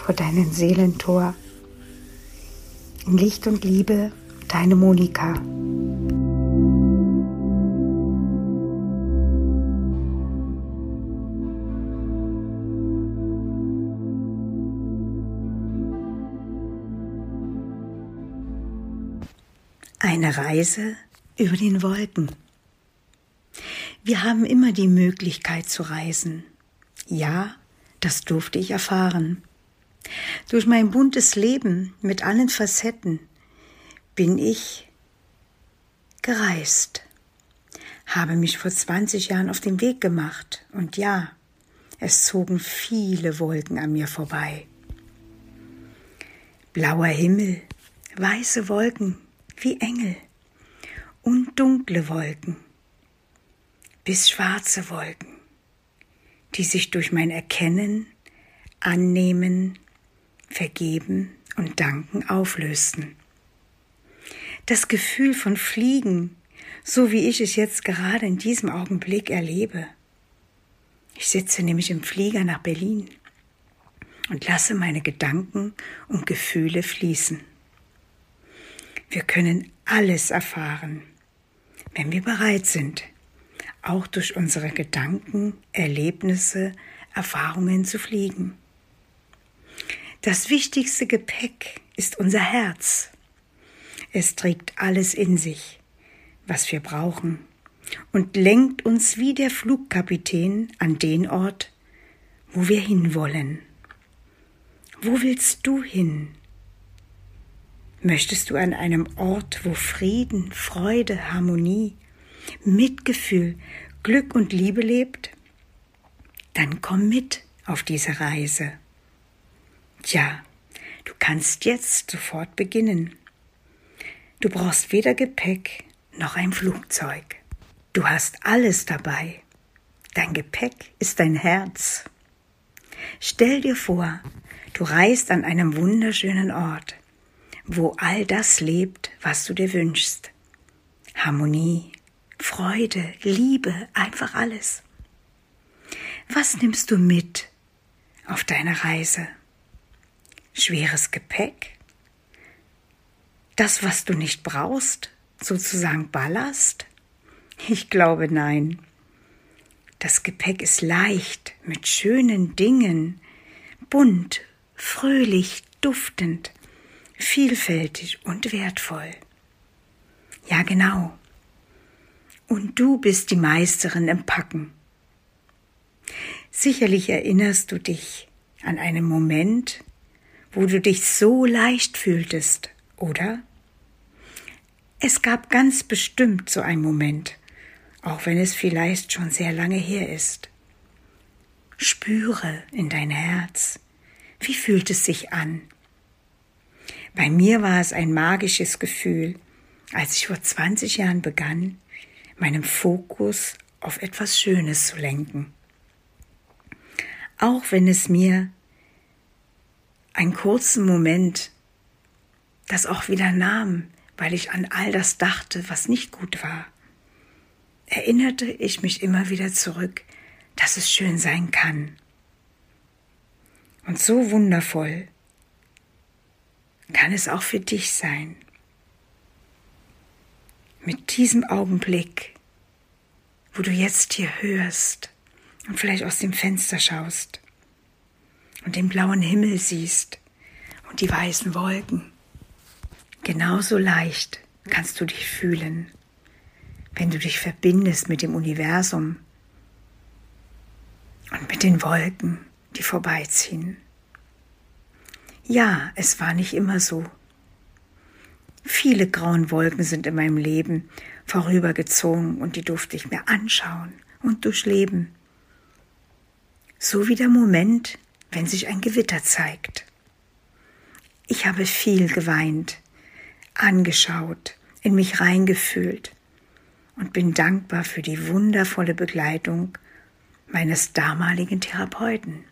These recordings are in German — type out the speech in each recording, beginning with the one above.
vor deinem Seelentor. In Licht und Liebe, deine Monika. Eine Reise über den Wolken. Wir haben immer die Möglichkeit zu reisen. Ja, das durfte ich erfahren. Durch mein buntes Leben mit allen Facetten bin ich gereist, habe mich vor 20 Jahren auf den Weg gemacht und ja, es zogen viele Wolken an mir vorbei. Blauer Himmel, weiße Wolken wie Engel und dunkle Wolken bis schwarze Wolken, die sich durch mein Erkennen, Annehmen, Vergeben und Danken auflösten. Das Gefühl von Fliegen, so wie ich es jetzt gerade in diesem Augenblick erlebe. Ich sitze nämlich im Flieger nach Berlin und lasse meine Gedanken und Gefühle fließen. Wir können alles erfahren, wenn wir bereit sind, auch durch unsere Gedanken, Erlebnisse, Erfahrungen zu fliegen. Das wichtigste Gepäck ist unser Herz. Es trägt alles in sich, was wir brauchen, und lenkt uns wie der Flugkapitän an den Ort, wo wir hinwollen. Wo willst du hin? Möchtest du an einem Ort, wo Frieden, Freude, Harmonie, Mitgefühl, Glück und Liebe lebt, dann komm mit auf diese Reise. Tja, du kannst jetzt sofort beginnen. Du brauchst weder Gepäck noch ein Flugzeug. Du hast alles dabei. Dein Gepäck ist dein Herz. Stell dir vor, du reist an einem wunderschönen Ort, wo all das lebt, was du dir wünschst. Harmonie, Freude, Liebe, einfach alles. Was nimmst du mit auf deine Reise? Schweres Gepäck? Das, was du nicht brauchst, sozusagen Ballast? Ich glaube nein. Das Gepäck ist leicht mit schönen Dingen, bunt, fröhlich, duftend, vielfältig und wertvoll. Ja, genau und du bist die Meisterin im Packen. Sicherlich erinnerst du dich an einen Moment, wo du dich so leicht fühltest, oder? Es gab ganz bestimmt so einen Moment, auch wenn es vielleicht schon sehr lange her ist. Spüre in dein Herz, wie fühlt es sich an? Bei mir war es ein magisches Gefühl, als ich vor 20 Jahren begann, meinen Fokus auf etwas Schönes zu lenken. Auch wenn es mir einen kurzen Moment das auch wieder nahm, weil ich an all das dachte, was nicht gut war, erinnerte ich mich immer wieder zurück, dass es schön sein kann. Und so wundervoll kann es auch für dich sein. Mit diesem Augenblick, wo du jetzt hier hörst und vielleicht aus dem Fenster schaust und den blauen Himmel siehst und die weißen Wolken, genauso leicht kannst du dich fühlen, wenn du dich verbindest mit dem Universum und mit den Wolken, die vorbeiziehen. Ja, es war nicht immer so. Viele grauen Wolken sind in meinem Leben vorübergezogen und die durfte ich mir anschauen und durchleben. So wie der Moment, wenn sich ein Gewitter zeigt. Ich habe viel geweint, angeschaut, in mich reingefühlt und bin dankbar für die wundervolle Begleitung meines damaligen Therapeuten.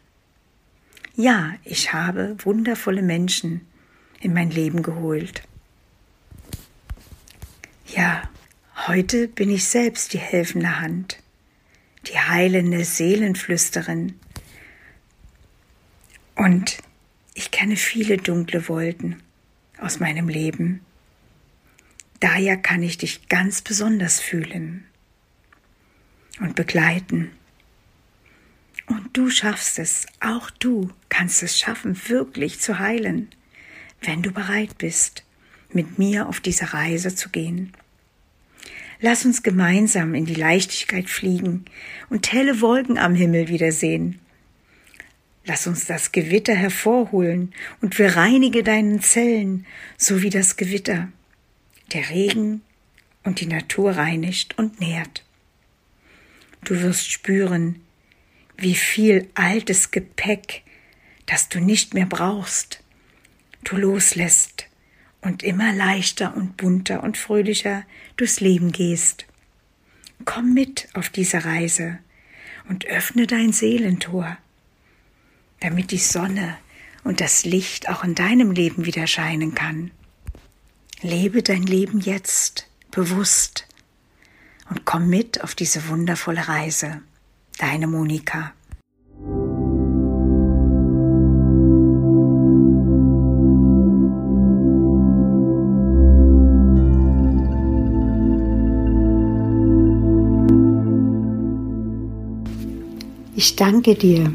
Ja, ich habe wundervolle Menschen in mein Leben geholt. Ja, heute bin ich selbst die helfende Hand, die heilende Seelenflüsterin. Und ich kenne viele dunkle Wolken aus meinem Leben. Daher kann ich dich ganz besonders fühlen und begleiten. Und du schaffst es, auch du kannst es schaffen, wirklich zu heilen, wenn du bereit bist, mit mir auf diese Reise zu gehen. Lass uns gemeinsam in die Leichtigkeit fliegen und helle Wolken am Himmel wiedersehen. Lass uns das Gewitter hervorholen und bereinige deinen Zellen, so wie das Gewitter, der Regen und die Natur reinigt und nährt. Du wirst spüren, wie viel altes Gepäck, das du nicht mehr brauchst, du loslässt und immer leichter und bunter und fröhlicher durchs Leben gehst. Komm mit auf diese Reise und öffne dein Seelentor, damit die Sonne und das Licht auch in deinem Leben wieder scheinen kann. Lebe dein Leben jetzt bewusst und komm mit auf diese wundervolle Reise. Deine Monika. Ich danke dir